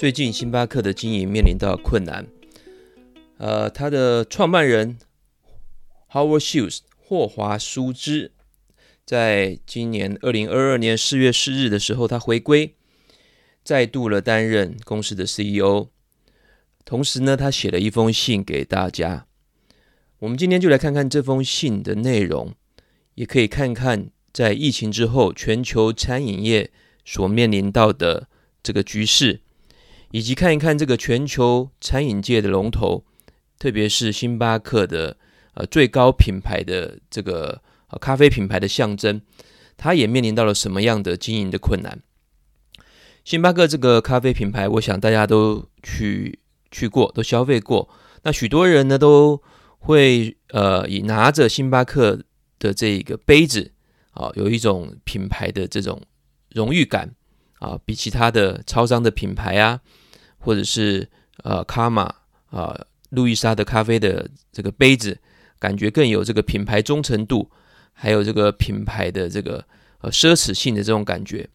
最近星巴克的经营面临到困难，呃，他的创办人 Howard Schultz 霍华舒兹，在今年二零二二年四月四日的时候，他回归，再度了担任公司的 CEO。同时呢，他写了一封信给大家。我们今天就来看看这封信的内容，也可以看看在疫情之后全球餐饮业所面临到的这个局势。以及看一看这个全球餐饮界的龙头，特别是星巴克的呃最高品牌的这个咖啡品牌的象征，它也面临到了什么样的经营的困难？星巴克这个咖啡品牌，我想大家都去去过，都消费过。那许多人呢都会呃以拿着星巴克的这一个杯子啊，有一种品牌的这种荣誉感啊，比其他的超商的品牌啊。或者是呃卡玛啊路易莎的咖啡的这个杯子，感觉更有这个品牌忠诚度，还有这个品牌的这个呃奢侈性的这种感觉。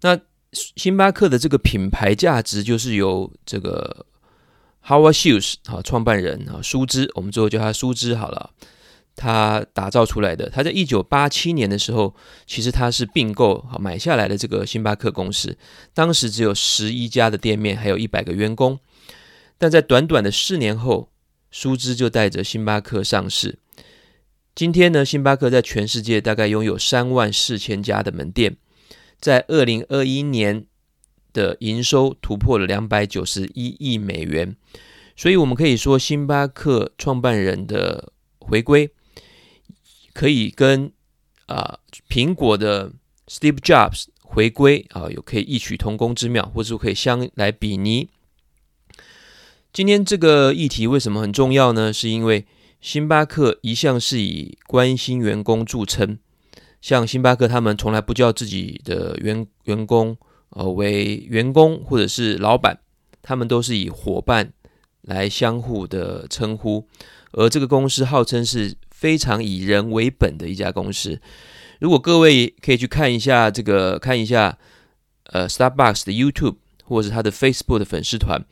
那星巴克的这个品牌价值，就是由这个 Howard Schultz 啊创办人啊舒兹，我们最后叫他舒兹好了。他打造出来的，他在一九八七年的时候，其实他是并购买下来的这个星巴克公司，当时只有十一家的店面，还有一百个员工。但在短短的四年后，舒兹就带着星巴克上市。今天呢，星巴克在全世界大概拥有三万四千家的门店，在二零二一年的营收突破了两百九十一亿美元，所以我们可以说，星巴克创办人的回归。可以跟啊苹果的 Steve Jobs 回归啊有可以异曲同工之妙，或者说可以相来比拟。今天这个议题为什么很重要呢？是因为星巴克一向是以关心员工著称，像星巴克他们从来不叫自己的员员工呃为员工或者是老板，他们都是以伙伴来相互的称呼，而这个公司号称是。非常以人为本的一家公司。如果各位可以去看一下这个，看一下呃，Starbucks 的 YouTube 或者是他的 Facebook 的粉丝团，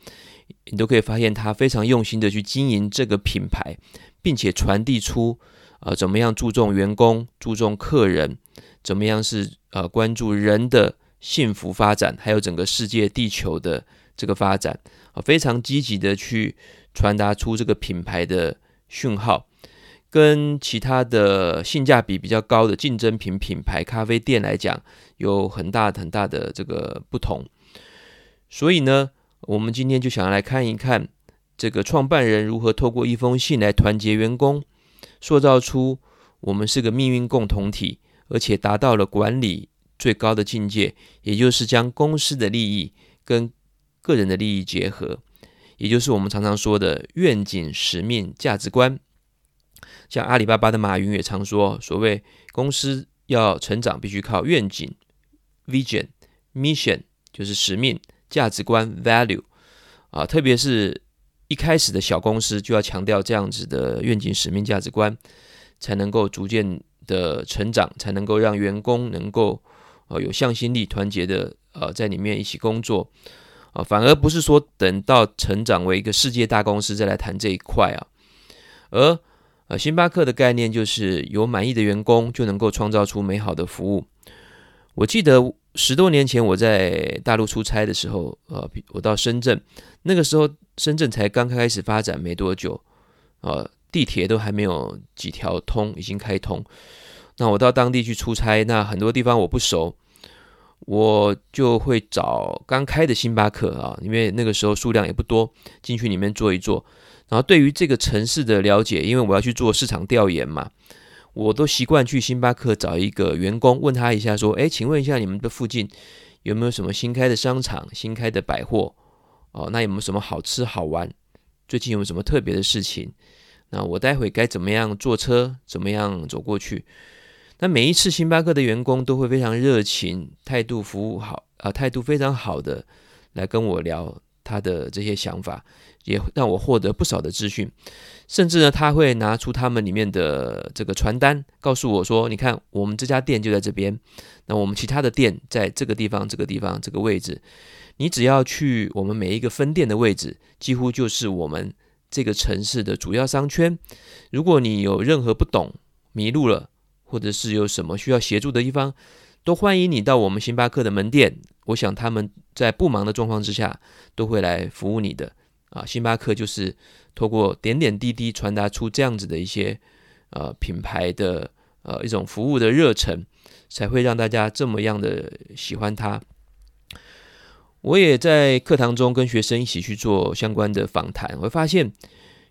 你都可以发现他非常用心的去经营这个品牌，并且传递出呃怎么样注重员工、注重客人，怎么样是呃关注人的幸福发展，还有整个世界地球的这个发展啊，非常积极的去传达出这个品牌的讯号。跟其他的性价比比较高的竞争品品牌咖啡店来讲，有很大很大的这个不同。所以呢，我们今天就想要来看一看这个创办人如何透过一封信来团结员工，塑造出我们是个命运共同体，而且达到了管理最高的境界，也就是将公司的利益跟个人的利益结合，也就是我们常常说的愿景、使命、价值观。像阿里巴巴的马云也常说，所谓公司要成长，必须靠愿景 （vision）、mission，就是使命、价值观 （value） 啊。特别是一开始的小公司，就要强调这样子的愿景、使命、价值观，才能够逐渐的成长，才能够让员工能够呃有向心力、团结的呃在里面一起工作啊。反而不是说等到成长为一个世界大公司再来谈这一块啊，而呃，星巴克的概念就是有满意的员工就能够创造出美好的服务。我记得十多年前我在大陆出差的时候，呃，我到深圳，那个时候深圳才刚开始发展没多久，呃，地铁都还没有几条通，已经开通。那我到当地去出差，那很多地方我不熟，我就会找刚开的星巴克啊，因为那个时候数量也不多，进去里面坐一坐。然后对于这个城市的了解，因为我要去做市场调研嘛，我都习惯去星巴克找一个员工，问他一下说：“哎，请问一下你们的附近有没有什么新开的商场、新开的百货？哦，那有没有什么好吃好玩？最近有没有什么特别的事情？那我待会该怎么样坐车？怎么样走过去？那每一次星巴克的员工都会非常热情，态度服务好啊，态度非常好的来跟我聊。”他的这些想法，也让我获得不少的资讯。甚至呢，他会拿出他们里面的这个传单，告诉我说：“你看，我们这家店就在这边，那我们其他的店在这个地方、这个地方、这个位置。你只要去我们每一个分店的位置，几乎就是我们这个城市的主要商圈。如果你有任何不懂、迷路了，或者是有什么需要协助的地方，都欢迎你到我们星巴克的门店。我想他们在不忙的状况之下，都会来服务你的。啊，星巴克就是。”透过点点滴滴传达出这样子的一些呃品牌的呃一种服务的热忱，才会让大家这么样的喜欢它。我也在课堂中跟学生一起去做相关的访谈，我会发现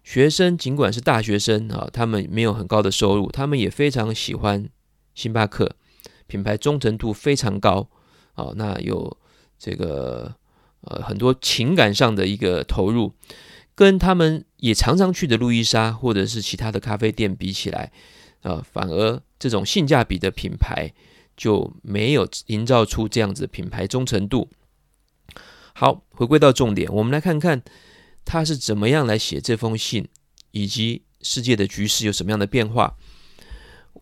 学生尽管是大学生啊，他们没有很高的收入，他们也非常喜欢星巴克品牌，忠诚度非常高啊。那有这个呃很多情感上的一个投入。跟他们也常常去的路易莎或者是其他的咖啡店比起来，呃，反而这种性价比的品牌就没有营造出这样子的品牌忠诚度。好，回归到重点，我们来看看他是怎么样来写这封信，以及世界的局势有什么样的变化。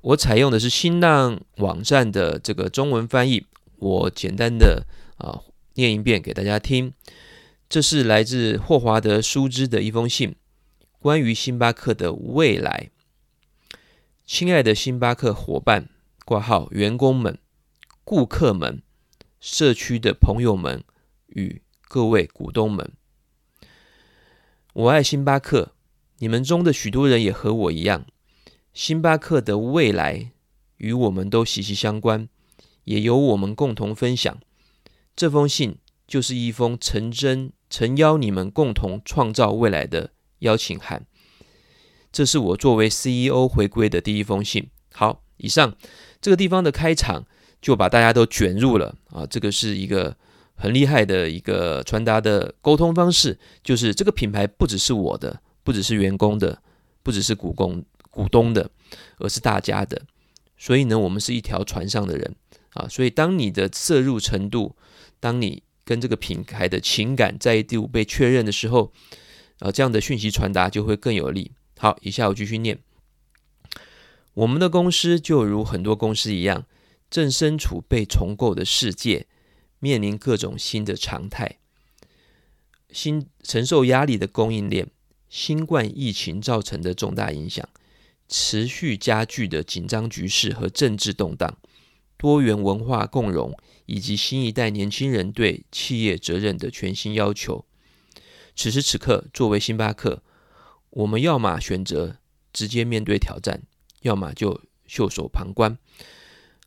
我采用的是新浪网站的这个中文翻译，我简单的啊念一遍给大家听。这是来自霍华德·舒兹的一封信，关于星巴克的未来。亲爱的星巴克伙伴（挂号员工们、顾客们、社区的朋友们与各位股东们），我爱星巴克。你们中的许多人也和我一样，星巴克的未来与我们都息息相关，也由我们共同分享。这封信。就是一封诚征诚邀你们共同创造未来的邀请函。这是我作为 CEO 回归的第一封信。好，以上这个地方的开场就把大家都卷入了啊！这个是一个很厉害的一个传达的沟通方式，就是这个品牌不只是我的，不只是员工的，不只是股东股东的，而是大家的。所以呢，我们是一条船上的人啊！所以当你的摄入程度，当你跟这个品牌的情感在一度被确认的时候，呃，这样的讯息传达就会更有力。好，以下我继续念。我们的公司就如很多公司一样，正身处被重构的世界，面临各种新的常态，新承受压力的供应链，新冠疫情造成的重大影响，持续加剧的紧张局势和政治动荡。多元文化共融，以及新一代年轻人对企业责任的全新要求。此时此刻，作为星巴克，我们要么选择直接面对挑战，要么就袖手旁观。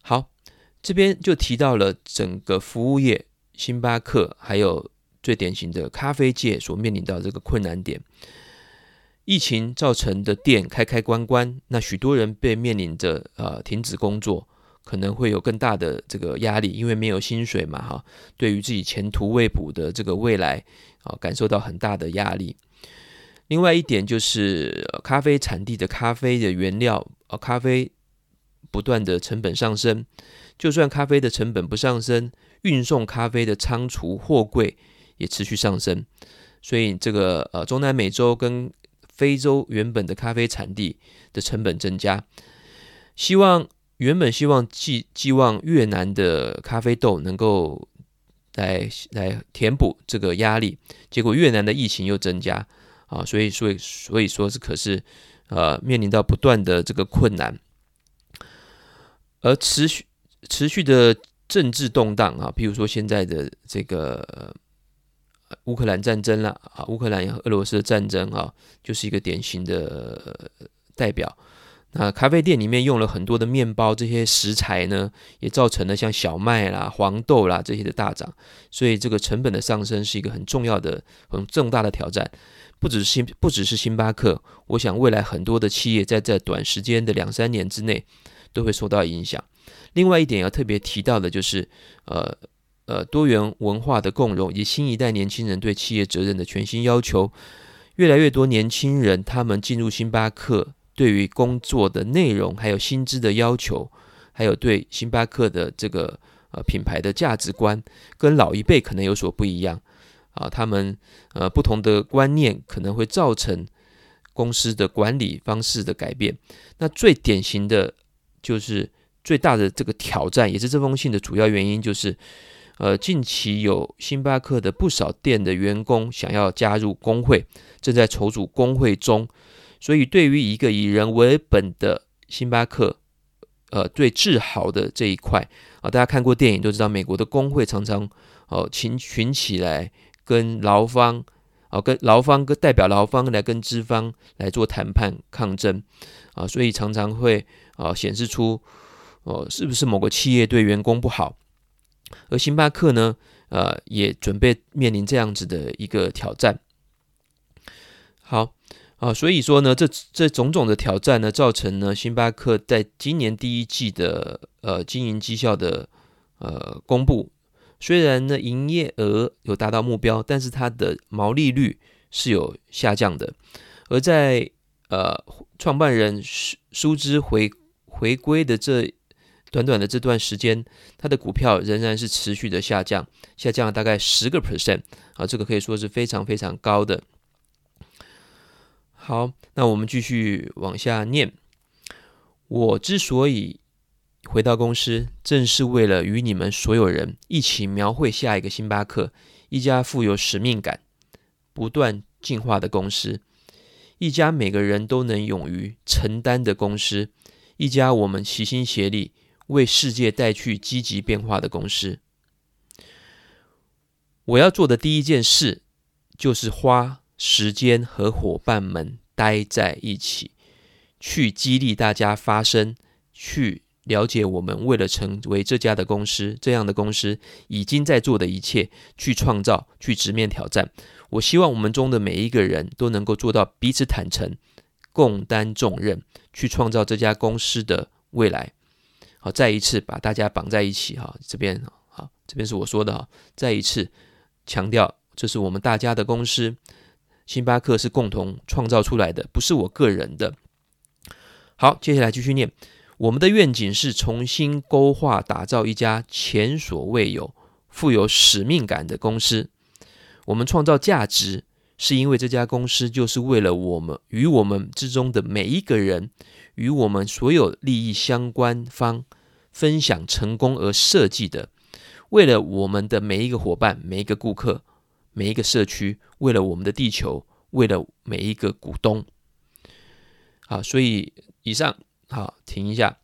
好，这边就提到了整个服务业，星巴克还有最典型的咖啡界所面临到这个困难点。疫情造成的店开开关关，那许多人被面临着呃停止工作。可能会有更大的这个压力，因为没有薪水嘛，哈，对于自己前途未卜的这个未来啊，感受到很大的压力。另外一点就是，咖啡产地的咖啡的原料啊，咖啡不断的成本上升，就算咖啡的成本不上升，运送咖啡的仓储货柜也持续上升，所以这个呃，中南美洲跟非洲原本的咖啡产地的成本增加，希望。原本希望寄寄望越南的咖啡豆能够来来填补这个压力，结果越南的疫情又增加啊，所以所以所以说是可是呃面临到不断的这个困难，而持续持续的政治动荡啊，譬如说现在的这个乌克兰战争了啊，乌克兰和俄罗斯的战争啊，就是一个典型的代表。那咖啡店里面用了很多的面包，这些食材呢，也造成了像小麦啦、黄豆啦这些的大涨，所以这个成本的上升是一个很重要的、很重大的挑战。不只是星，不只是星巴克，我想未来很多的企业在这短时间的两三年之内都会受到影响。另外一点要特别提到的就是，呃呃，多元文化的共融以及新一代年轻人对企业责任的全新要求，越来越多年轻人他们进入星巴克。对于工作的内容，还有薪资的要求，还有对星巴克的这个呃品牌的价值观，跟老一辈可能有所不一样啊，他们呃不同的观念可能会造成公司的管理方式的改变。那最典型的就是最大的这个挑战，也是这封信的主要原因，就是呃近期有星巴克的不少店的员工想要加入工会，正在筹组工会中。所以对于一个以人为本的星巴克，呃，最自豪的这一块啊，大家看过电影都知道，美国的工会常常哦群群起来跟劳方啊，跟劳方跟代表劳方来跟资方来做谈判抗争啊，所以常常会啊显示出哦是不是某个企业对员工不好，而星巴克呢，呃，也准备面临这样子的一个挑战。好。啊，所以说呢，这这种种的挑战呢，造成呢，星巴克在今年第一季的呃经营绩效的呃公布，虽然呢营业额有达到目标，但是它的毛利率是有下降的。而在呃创办人舒舒兹回回归的这短短的这段时间，它的股票仍然是持续的下降，下降了大概十个 percent 啊，这个可以说是非常非常高的。好，那我们继续往下念。我之所以回到公司，正是为了与你们所有人一起描绘下一个星巴克，一家富有使命感、不断进化的公司，一家每个人都能勇于承担的公司，一家我们齐心协力为世界带去积极变化的公司。我要做的第一件事，就是花。时间和伙伴们待在一起，去激励大家发声，去了解我们为了成为这家的公司，这样的公司已经在做的一切，去创造，去直面挑战。我希望我们中的每一个人都能够做到彼此坦诚，共担重任，去创造这家公司的未来。好，再一次把大家绑在一起哈，这边好，这边是我说的哈，再一次强调，这是我们大家的公司。星巴克是共同创造出来的，不是我个人的。好，接下来继续念。我们的愿景是重新勾画、打造一家前所未有、富有使命感的公司。我们创造价值，是因为这家公司就是为了我们与我们之中的每一个人，与我们所有利益相关方分享成功而设计的。为了我们的每一个伙伴、每一个顾客。每一个社区，为了我们的地球，为了每一个股东，好，所以以上好，停一下，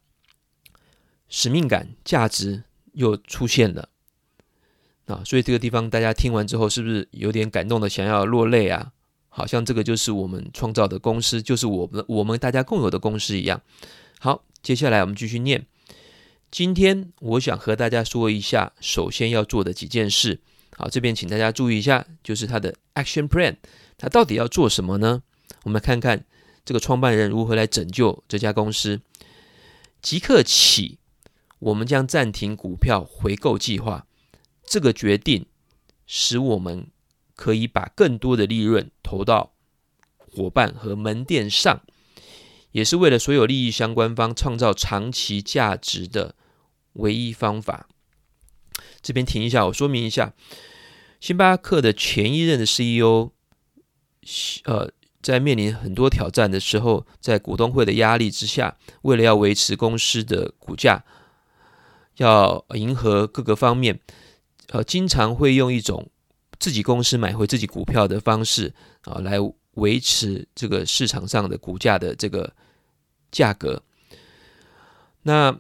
使命感、价值又出现了啊！所以这个地方大家听完之后，是不是有点感动的，想要落泪啊？好像这个就是我们创造的公司，就是我们我们大家共有的公司一样。好，接下来我们继续念。今天我想和大家说一下，首先要做的几件事。好，这边请大家注意一下，就是他的 action plan，他到底要做什么呢？我们来看看这个创办人如何来拯救这家公司。即刻起，我们将暂停股票回购计划。这个决定使我们可以把更多的利润投到伙伴和门店上，也是为了所有利益相关方创造长期价值的唯一方法。这边停一下，我说明一下，星巴克的前一任的 CEO，呃，在面临很多挑战的时候，在股东会的压力之下，为了要维持公司的股价，要迎合各个方面，呃，经常会用一种自己公司买回自己股票的方式啊，来维持这个市场上的股价的这个价格。那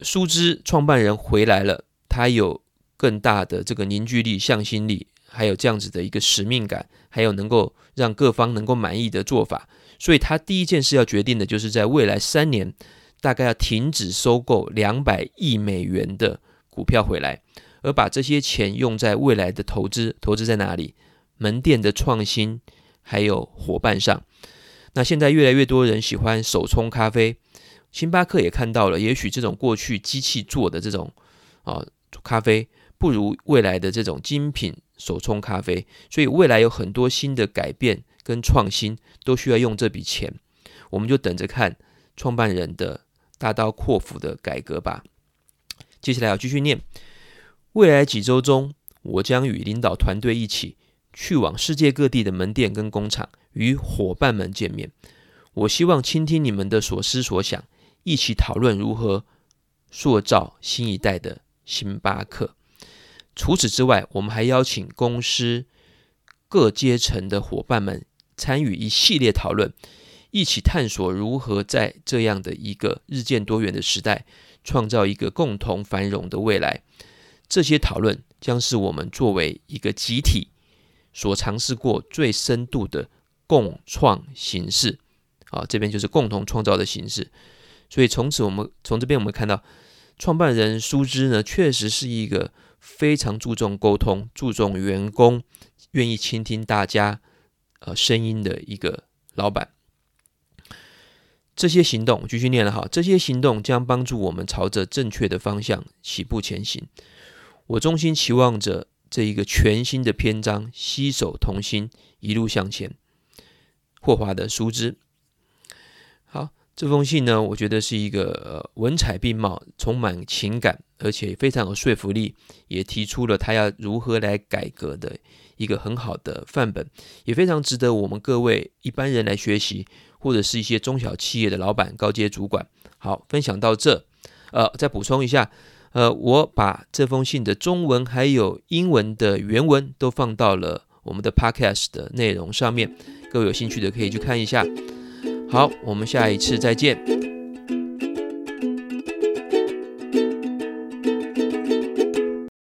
舒兹创办人回来了。他有更大的这个凝聚力、向心力，还有这样子的一个使命感，还有能够让各方能够满意的做法。所以他第一件事要决定的就是在未来三年，大概要停止收购两百亿美元的股票回来，而把这些钱用在未来的投资。投资在哪里？门店的创新，还有伙伴上。那现在越来越多人喜欢手冲咖啡，星巴克也看到了，也许这种过去机器做的这种啊。咖啡不如未来的这种精品手冲咖啡，所以未来有很多新的改变跟创新都需要用这笔钱，我们就等着看创办人的大刀阔斧的改革吧。接下来要继续念，未来几周中，我将与领导团队一起去往世界各地的门店跟工厂，与伙伴们见面。我希望倾听你们的所思所想，一起讨论如何塑造新一代的星巴克。除此之外，我们还邀请公司各阶层的伙伴们参与一系列讨论，一起探索如何在这样的一个日渐多元的时代，创造一个共同繁荣的未来。这些讨论将是我们作为一个集体所尝试过最深度的共创形式。啊，这边就是共同创造的形式。所以从此，我们从这边我们看到，创办人苏芝呢，确实是一个。非常注重沟通、注重员工、愿意倾听大家呃声音的一个老板。这些行动继续念了哈，这些行动将帮助我们朝着正确的方向起步前行。我衷心期望着这一个全新的篇章，携手同心，一路向前。霍华德·苏芝。这封信呢，我觉得是一个文采并茂、充满情感，而且非常有说服力，也提出了他要如何来改革的一个很好的范本，也非常值得我们各位一般人来学习，或者是一些中小企业的老板、高阶主管。好，分享到这，呃，再补充一下，呃，我把这封信的中文还有英文的原文都放到了我们的 Podcast 的内容上面，各位有兴趣的可以去看一下。好，我们下一次再见。